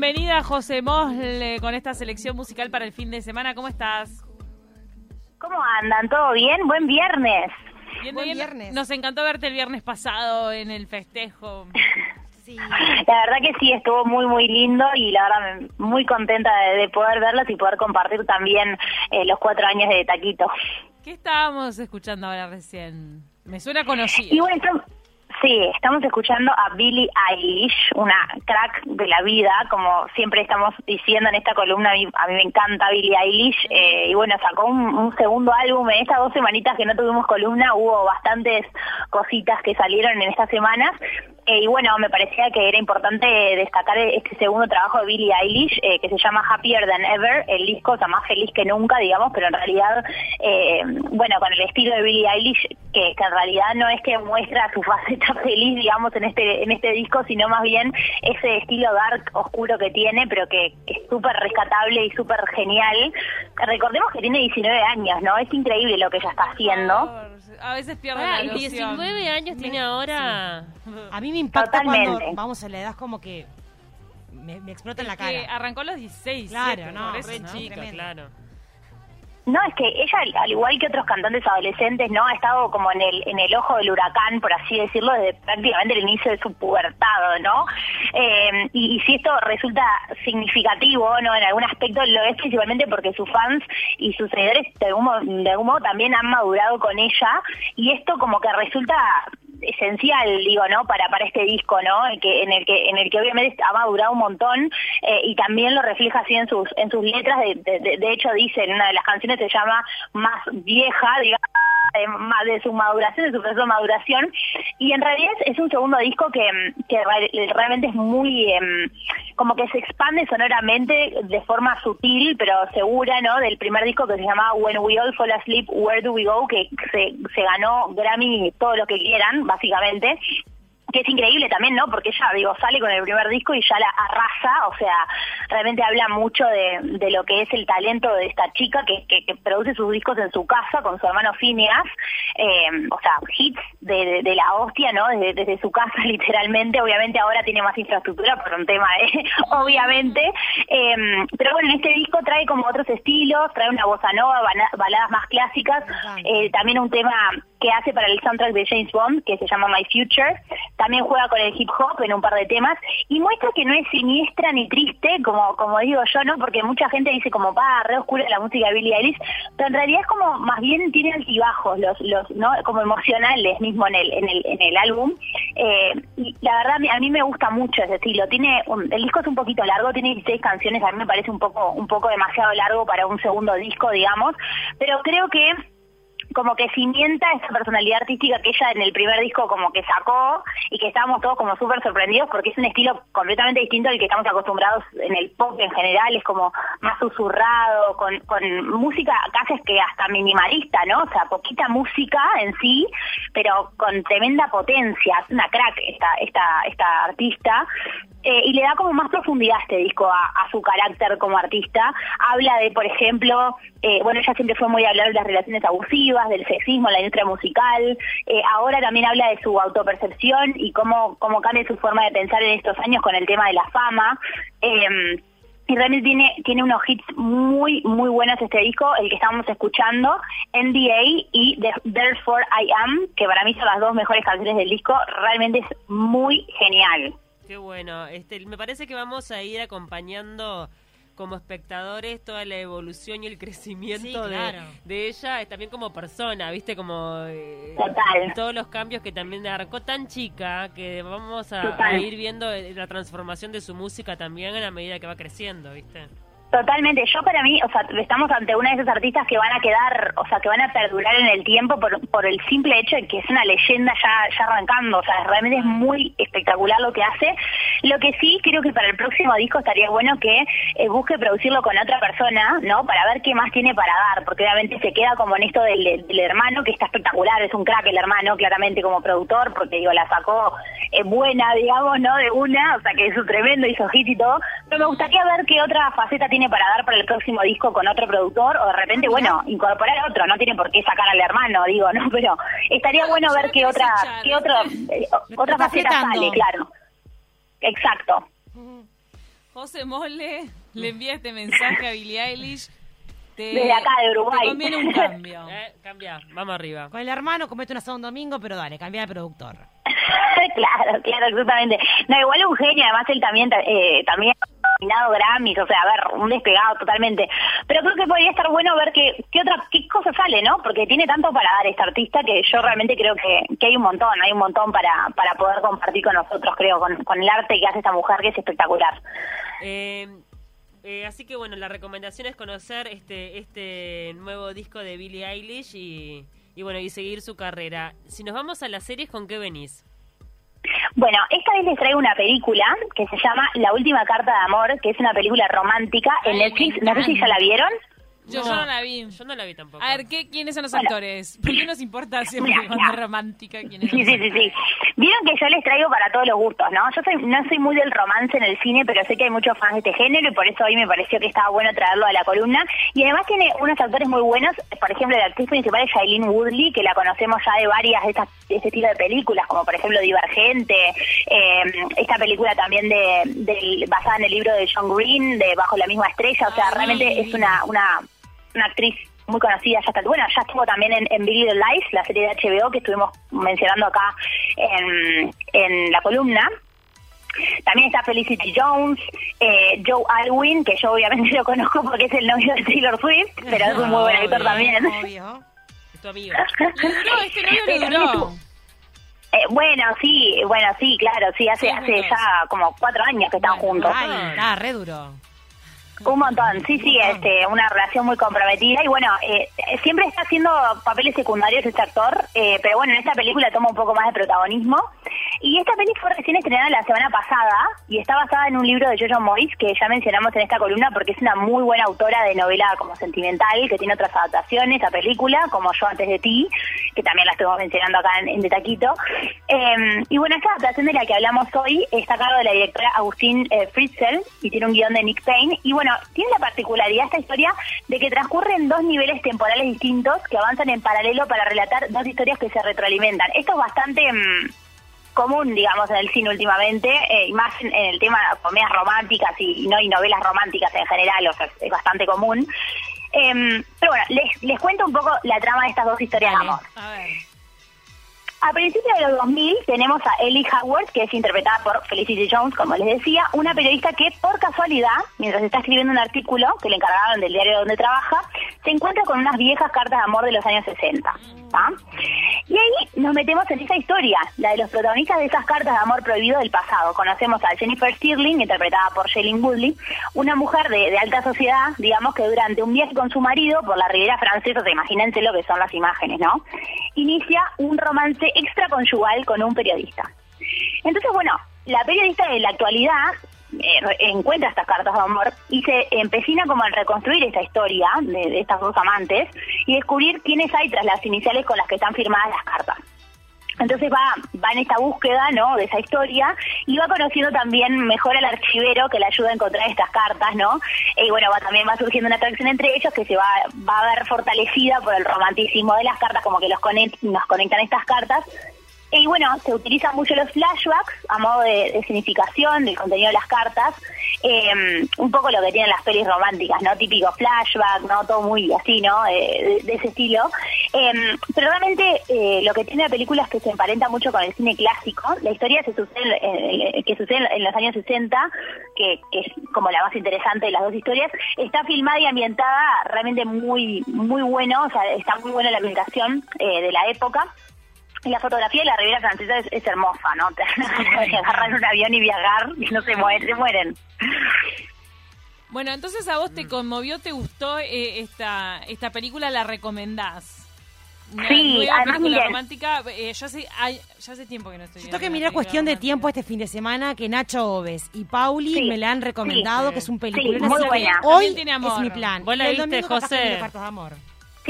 Bienvenida José Mosle con esta selección musical para el fin de semana. ¿Cómo estás? ¿Cómo andan? ¿Todo bien? Buen viernes. Bien, Buen viernes. Nos encantó verte el viernes pasado en el festejo. Sí. La verdad que sí, estuvo muy, muy lindo y la verdad muy contenta de, poder verlos y poder compartir también eh, los cuatro años de Taquito. ¿Qué estábamos escuchando ahora recién? Me suena conocido. Y bueno, Sí, estamos escuchando a Billie Eilish, una crack de la vida, como siempre estamos diciendo en esta columna, a mí, me encanta Billie Eilish, eh, y bueno, sacó un, segundo álbum en estas dos semanitas que no tuvimos columna, hubo bastantes cositas que salieron en estas semanas, eh, y bueno, me parecía que era importante destacar este segundo trabajo de Billie Eilish, eh, que se llama Happier Than Ever, el disco está más feliz que nunca, digamos, pero en realidad, eh, bueno, con el estilo de Billie Eilish, que, en realidad no es que muestra su faceta feliz, digamos, en este en este disco, sino más bien ese estilo dark, oscuro que tiene, pero que, es súper rescatable y súper genial. Recordemos que tiene 19 años, ¿no? Es increíble lo que ella está haciendo a veces pierde la 19 años tiene ahora. A mí me impacta cuando vamos a la edad como que me, explota en la cara. arrancó a los 16. Claro, no, re chica, claro. No, es que ella, al igual que otros cantantes adolescentes, no ha estado como en el en el ojo del huracán, por así decirlo, desde prácticamente el inicio de su pubertado, ¿no? Eh, y, si esto resulta significativo, ¿no? En algún aspecto lo es principalmente porque sus fans y sus seguidores de algún, de algún modo también han madurado con ella y esto como que resulta esencial, digo, ¿no? Para para este disco, ¿no? En, que, en el que en el que obviamente ha madurado un montón eh, y también lo refleja así en sus en sus letras. De, de, hecho dice en una de las canciones se llama Más vieja, digamos de, su maduración, de su proceso de maduración. Y en realidad es un segundo disco que, que realmente es muy, em, como que se expande sonoramente de forma sutil, pero segura, ¿no? Del primer disco que se llama When We All Fall Asleep, Where Do We Go, que se, se ganó Grammy todo lo que quieran, básicamente que es increíble también, ¿no? Porque ella, digo, sale con el primer disco y ya la arrasa, o sea, realmente habla mucho de, de lo que es el talento de esta chica que, que, produce sus discos en su casa con su hermano Phineas, eh, o sea, hits de, de, la hostia, ¿no? Desde, desde, su casa, literalmente, obviamente ahora tiene más infraestructura por un tema, de, obviamente, eh, pero bueno, en este disco trae como otros estilos, trae una bossa nova, baladas más clásicas, eh, también un tema que hace para el soundtrack de James Bond, que se llama My Future. También juega con el hip hop en un par de temas y muestra que no es siniestra ni triste, como como digo yo, ¿no? Porque mucha gente dice como, pa, re oscura la música de Billie Eilish, pero en realidad es como, más bien tiene altibajos, los, los, ¿no? Como emocionales mismo en el, en el, en el álbum. Eh, y la verdad, a mí me gusta mucho ese estilo. Tiene el disco es un poquito largo, tiene 16 canciones, a mí me parece un poco, un poco demasiado largo para un segundo disco, digamos, pero creo que como que cimienta esa personalidad artística que ella en el primer disco como que sacó y que estábamos todos como súper sorprendidos porque es un estilo completamente distinto al que estamos acostumbrados en el pop en general, es como más susurrado, con, música casi que hasta minimalista, ¿no? O sea, poquita música en sí, pero con tremenda potencia, es una crack esta, esta, esta artista eh, y le da como más profundidad a este disco a, su carácter como artista. Habla de, por ejemplo, eh, bueno, ella siempre fue muy a hablar de las relaciones abusivas, del sexismo la industria musical. Eh, ahora también habla de su autopercepción y cómo, cómo cambia su forma de pensar en estos años con el tema de la fama. Em, y realmente tiene, tiene unos hits muy, muy buenos este disco, el que estábamos escuchando, NDA y Therefore I Am, que para mí son las dos mejores canciones del disco, realmente es muy genial. Qué bueno. Este, me parece que vamos a ir acompañando como espectadores toda la evolución y el crecimiento de, ella, también como persona, ¿viste? Como eh, todos los cambios que también arcó tan chica que vamos a, ir viendo eh, la transformación de su música también a la medida que va creciendo, ¿viste? Totalmente. Yo para mí, o sea, estamos ante una de esas artistas que van a quedar, o sea, que van a perdurar en el tiempo por, por el simple hecho de que es una leyenda ya, ya arrancando. O sea, realmente es muy espectacular lo que hace. Lo que sí, creo que para el próximo disco estaría bueno que eh, busque producirlo con otra persona, ¿no? Para ver qué más tiene para dar, porque obviamente se queda como en esto del, hermano, que está espectacular, es un crack el hermano, claramente como productor, porque digo, la sacó eh, buena, digamos, ¿no? De una, o sea, que es un tremendo, hizo y todo. Pero me gustaría ver qué otra faceta tiene para dar para el próximo disco con otro productor o de repente, bueno, incorporar otro, no tiene por qué sacar al hermano, digo, ¿no? Pero estaría bueno ver qué otra, qué otro, eh, otra faceta sale, claro. Exacto. José Mole le envía este mensaje a Billie Eilish. Desde acá de Uruguay. Te conviene un cambio. Eh, cambia, vamos arriba. Con el hermano comete una un domingo, pero dale, cambia de productor. claro, claro, absolutamente. No, igual un genio, además él también, eh, también nominado Grammys, o sea, a ver, un despegado totalmente. Pero creo que podría estar bueno ver qué, qué otra, qué cosa sale, ¿no? Porque tiene tanto para dar este artista que yo realmente creo que, que hay un montón, hay un montón para, para poder compartir con nosotros, creo, con, el arte que hace esta mujer que es espectacular. Eh, eh, así que bueno, la recomendación es conocer este, este nuevo disco de Billie Eilish y, y bueno, y seguir su carrera. Si nos vamos a las series, ¿con qué venís? Bueno, esta vez les traigo una película que se llama La última carta de amor, que es una película romántica en Netflix. No sé si ya la vieron. Yo, no, la vi. Yo no la vi tampoco. A ver, ¿qué, ¿quiénes son los actores? ¿Por qué nos importa siempre cuando es romántica? ¿quiénes sí, sí, sí, sí. Vieron que yo les traigo para todos los gustos, ¿no? Yo soy, no soy muy del romance en el cine, pero sé que hay muchos fans de este género y por eso hoy me pareció que estaba bueno traerlo a la columna. Y además tiene unos actores muy buenos. Por ejemplo, la actriz principal es Shailene Woodley, que la conocemos ya de varias de, estas, de este estilo de películas, como por ejemplo Divergente, eh, esta película también de, basada en el libro de John Green, de Bajo la misma estrella. O sea, realmente es una, una una actriz muy conocida, ya está, bueno, ya estuvo también en, en Billy the Lies, la serie de HBO que estuvimos mencionando acá en, en la columna. También está Felicity Jones, eh, Joe Alwyn, que yo obviamente lo conozco porque es el novio de Taylor Swift, pero es un muy buen actor también. Obvio. Es tu amigo. No, este novio duró. Eh, bueno, sí, bueno, sí, claro, sí, hace, hace ya como cuatro años que están juntos. Ay, está re duro. Un montón, sí, sí, este, una relación muy comprometida y bueno, eh, siempre está haciendo papeles secundarios este actor, eh, pero bueno, en esta película toma un poco más de protagonismo. Y esta película fue recién estrenada la semana pasada y está basada en un libro de Jojo Moyes que ya mencionamos en esta columna porque es una muy buena autora de novela como sentimental, que tiene otras adaptaciones a película, como Yo antes de ti, que también la estuvimos mencionando acá en, De Taquito. Em, y bueno, esta adaptación de la que hablamos hoy está a cargo de la directora Agustín eh, Fritzel y tiene un guion de Nick Payne. Y bueno, tiene la particularidad esta historia de que transcurre en dos niveles temporales distintos que avanzan en paralelo para relatar dos historias que se retroalimentan. Esto es bastante mm, común, digamos, en el cine últimamente, eh, y más en, el tema de comedias románticas y, no y novelas románticas en general, o sea, es bastante común. Em, pero bueno, les, les cuento un poco la trama de estas dos historias de amor. A ver. A principios de los 2000 tenemos a Ellie Howard, que es interpretada por Felicity Jones, como les decía, una periodista que por casualidad, mientras está escribiendo un artículo que le encargaron del diario donde trabaja, se encuentra con unas viejas cartas de amor de los años 60. Y ahí nos metemos en esa historia, la de los protagonistas de esas cartas de amor prohibido del pasado. Conocemos a Jennifer Stirling, interpretada por Shailene Woodley, una mujer de, alta sociedad, digamos que durante un viaje con su marido por la ribera francesa, imagínense lo que son las imágenes, ¿no? Inicia un romance extraconyugal con un periodista. Entonces, bueno, la periodista de la actualidad encuentra estas cartas de amor y se empecina como a reconstruir esta historia de, estas dos amantes y descubrir quiénes hay tras las iniciales con las que están firmadas las cartas. Entonces va, va en esta búsqueda ¿no? de esa historia y va conociendo también mejor al archivero que le ayuda a encontrar estas cartas, ¿no? Y bueno, va, también va surgiendo una atracción entre ellos que se va, va a ver fortalecida por el romanticismo de las cartas, como que los nos conectan estas cartas Y bueno, se utilizan mucho los flashbacks a modo de, significación del contenido de las cartas. Eh, un poco lo que tienen las pelis románticas, ¿no? Típico flashback, ¿no? Todo muy así, ¿no? de, ese estilo. Eh, pero realmente eh, lo que tiene la película es que se emparenta mucho con el cine clásico. La historia se sucede, que sucede en los años 60, que, que, es como la más interesante de las dos historias, está filmada y ambientada realmente muy, muy bueno, o sea, está muy buena la ambientación de la época. Y la fotografía de la Riviera Francesa es, hermosa, ¿no? Te agarran un avión y viajar y no se mueren, se mueren. Bueno, entonces a vos te conmovió, te gustó eh, esta esta película, la recomendás. sí, además película romántica, eh, yo hace, ya hace tiempo que no estoy Yo tengo que mirar cuestión de tiempo este fin de semana que Nacho Oves y Pauli me la han recomendado, que es un película. muy buena. Hoy es mi plan. ¿Vos la viste, José? Cartas de amor.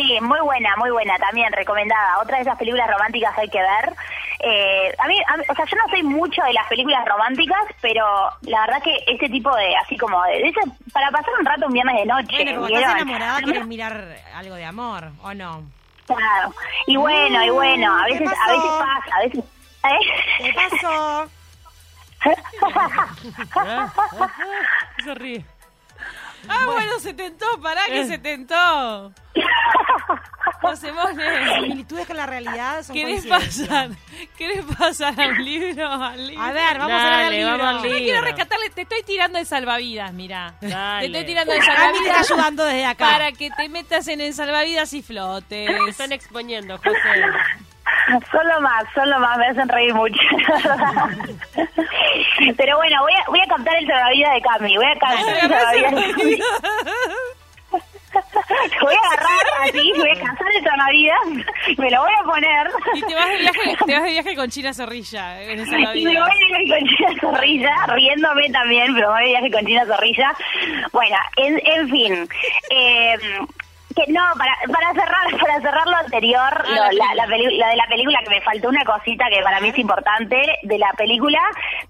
Sí, muy buena, muy buena, también recomendada. Otra de esas películas románticas hay que ver. Eh, a, mí, o sea, yo no soy mucho de las películas románticas, pero la verdad que este tipo de, así como de, para pasar un rato un viernes de noche. Bueno, cuando estás enamorada quieres mirar algo de amor, ¿o no? Claro. Y bueno, y bueno, a veces, a veces pasa, a veces. ¿eh? ¿Qué pasó? se ríe. Ah, bueno, se tentó, pará que se tentó. Mone. Similitudes con la realidad son ¿Querés pasar, ¿Querés pasar al libro, al libro? A ver, vamos a ver al libro. Yo quiero rescatarle, te estoy tirando de salvavidas, mira. Te estoy tirando de salvavidas. Me está ayudando desde acá. Para que te metas en el salvavidas y flotes. están exponiendo, José. Solo más, solo más, me hacen reír mucho. Pero bueno, voy a, voy a captar el salvavidas de Cami, voy a captar el salvavidas de Cami. voy a agarrar así, voy a cazar el salvavidas, me lo voy a poner. Y te vas de viaje, te vas de viaje con China Zorrilla en el salvavidas. Y me voy de viaje con China Zorrilla, riéndome también, pero me voy de viaje con China Zorrilla. Bueno, en, en fin. Eh, que no, para, para cerrar para cerrar lo anterior, ah, la, la, de la película, que me faltó una cosita que para mí es importante, de la película,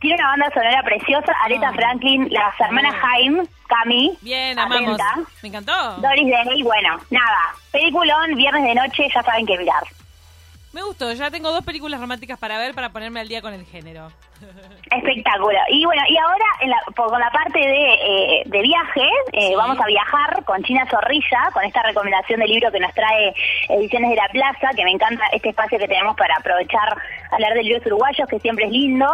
tiene una banda sonora preciosa, Aretha ah. Franklin, las hermanas Jaime, Cami. Bien, amamos. Me encantó. Doris Day, bueno, nada, peliculón, viernes de noche, ya saben qué mirar. Me gustó, ya tengo dos películas románticas para ver para ponerme al día con el género. Espectáculo. Y bueno, y ahora en la, con la parte de, eh, de viaje, eh, vamos a viajar con China Zorrilla, con esta recomendación de libro que nos trae Ediciones de la Plaza, que me encanta este espacio que tenemos para aprovechar hablar de libros uruguayos, que siempre es lindo.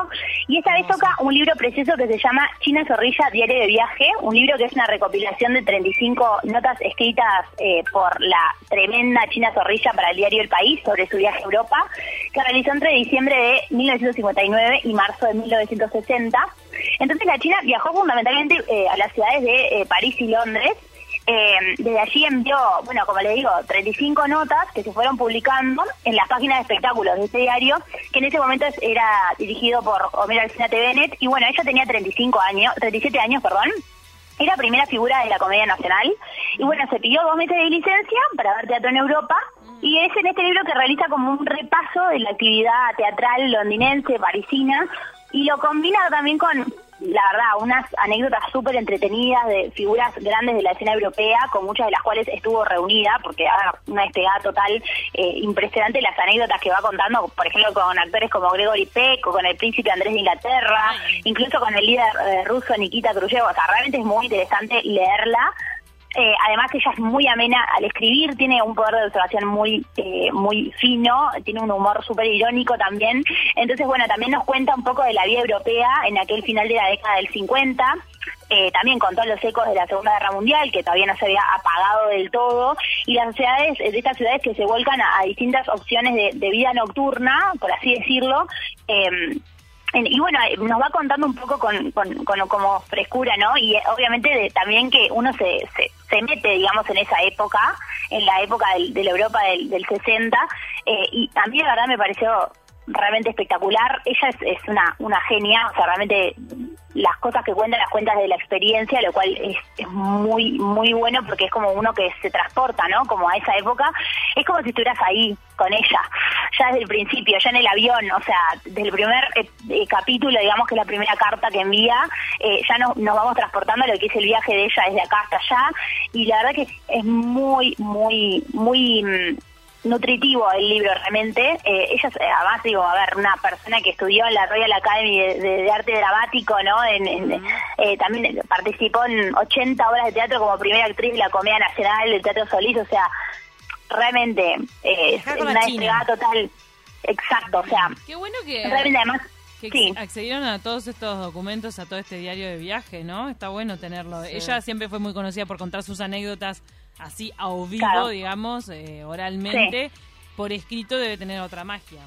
Y esta vez toca un libro precioso que se llama China Zorrilla, Diario de Viaje, un libro que es una recopilación de 35 notas escritas eh, por la tremenda China Zorrilla para el diario El País sobre su viaje Europa, que realizó entre diciembre de 1959 y marzo de 1960. Entonces la China viajó fundamentalmente eh, a las ciudades de eh, París y Londres. Eh, desde allí envió, bueno, como le digo, 35 notas que se fueron publicando en las páginas de espectáculos de este diario, que en ese momento era dirigido por Homero Alcinate Bennett, y bueno, ella tenía 35 años, 37 años, perdón, era primera figura de la Comedia Nacional, y bueno, se pidió dos meses de licencia para ver teatro en Europa, y es en este libro que realiza como un repaso de la actividad teatral londinense, parisina, y lo combina también con, la verdad, unas anécdotas súper entretenidas de figuras grandes de la escena europea, con muchas de las cuales estuvo reunida, porque haga una despegada total eh, impresionante las anécdotas que va contando, por ejemplo, con actores como Gregory Peck o con el príncipe Andrés de Inglaterra, incluso con el líder eh, ruso Nikita Khrushchev. O sea, realmente es muy interesante leerla eh, además ella es muy amena al escribir, tiene un poder de observación muy eh, muy fino, tiene un humor súper irónico también. Entonces, bueno, también nos cuenta un poco de la vida europea en aquel final de la década del 50. Eh, también con todos los ecos de la Segunda Guerra Mundial, que todavía no se había apagado del todo, y las ciudades, de estas ciudades que se vuelcan a, distintas opciones de, de, vida nocturna, por así decirlo, eh, y bueno, eh, nos va contando un poco con, con, como frescura, ¿no? Y eh, obviamente también que uno se, se, mete, digamos, en esa época, en la época del, de la Europa del, del 60, eh, y a mí la verdad me pareció realmente espectacular. Ella es, es una, una genia, o sea, realmente las cosas que cuenta las cuentas de la experiencia, lo cual es, muy, muy bueno porque es como uno que se transporta, ¿no? Como a esa época. Es como si estuvieras ahí con ella, ya desde el principio, ya en el avión, o sea, desde el primer eh, eh, capítulo, digamos que es la primera carta que envía, eh, ya nos, nos vamos transportando a lo que es el viaje de ella desde acá hasta allá. Y la verdad que es muy, muy, muy mm, nutritivo el libro realmente. Eh, ella, además, digo, a ver, una persona que estudió en la Royal Academy de, Arte Dramático, ¿no? Eh, también participó en 80 obras de teatro como primera actriz de la Comedia Nacional del Teatro Solís, o sea, realmente es una entregada total. Exacto, o sea, qué bueno que realmente además que accedieron a todos estos documentos, a todo este diario de viaje, ¿no? Está bueno tenerlo. Ella siempre fue muy conocida por contar sus anécdotas así a vivo, digamos, eh, oralmente. Por escrito debe tener otra magia.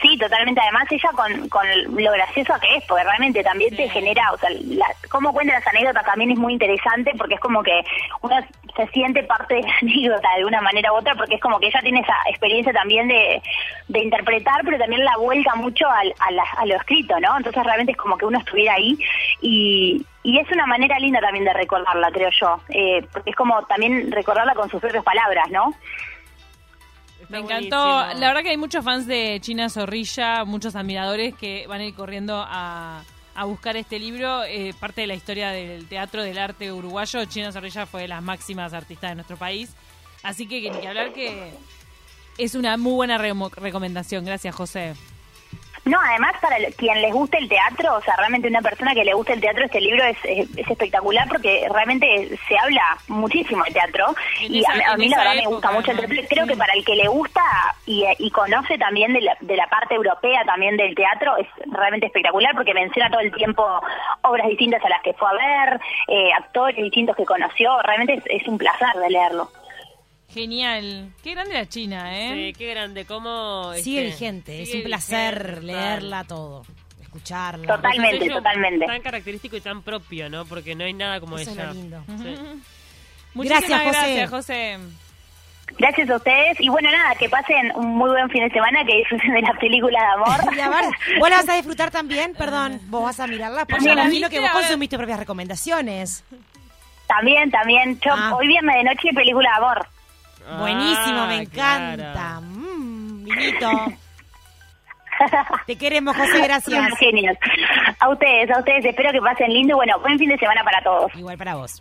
Sí, totalmente. Además, ella con, con lo gracioso que es, porque realmente también te genera, o sea, la, cómo cuenta las anécdotas también es muy interesante, porque es como que uno se siente parte de la anécdota de una manera u otra, porque es como que ella tiene esa experiencia también de, de interpretar, pero también la vuelca mucho al, a, lo escrito, ¿no? Entonces, realmente es como que uno estuviera ahí y, y es una manera linda también de recordarla, creo yo, eh, porque es como también recordarla con sus propias palabras, ¿no? Me encantó. La verdad que hay muchos fans de China Zorrilla, muchos admiradores que van a ir corriendo a, buscar este libro. Eh, parte de la historia del teatro del arte uruguayo. China Zorrilla fue de las máximas artistas de nuestro país. Así que ni que hablar que es una muy buena recomendación. Gracias, José. No, además para quien les guste el teatro, o sea, realmente una persona que le guste el teatro, este libro es, es, espectacular porque realmente se habla muchísimo de teatro y a, mí la verdad me gusta mucho el teatro. Creo que para el que le gusta y, y conoce también de la, de la, parte europea también del teatro es realmente espectacular porque menciona todo el tiempo obras distintas a las que fue a ver, eh, actores distintos que conoció, realmente es, es un placer de leerlo. Genial. Qué grande la China, ¿eh? Sí, qué grande. ¿Cómo, sigue este, vigente. es un placer leerla todo. Escucharla. Totalmente, totalmente. Tan característico y tan propio, ¿no? Porque no hay nada como Eso ella. Es lindo. gracias, José. gracias, José. Gracias a ustedes. Y bueno, nada, que pasen un muy buen fin de semana, que disfruten de la película de amor. y vos la vas a disfrutar también, perdón, vos vas a mirarla. Porque yo imagino que vos consumiste propias recomendaciones. También, también. Yo, ah. Hoy viernes de noche película de amor. Buenísimo, me ah, encanta. Mmm, Te queremos, José, gracias. Genial. A ustedes, a ustedes, espero que pasen lindo bueno, buen fin de semana para todos. Igual para vos.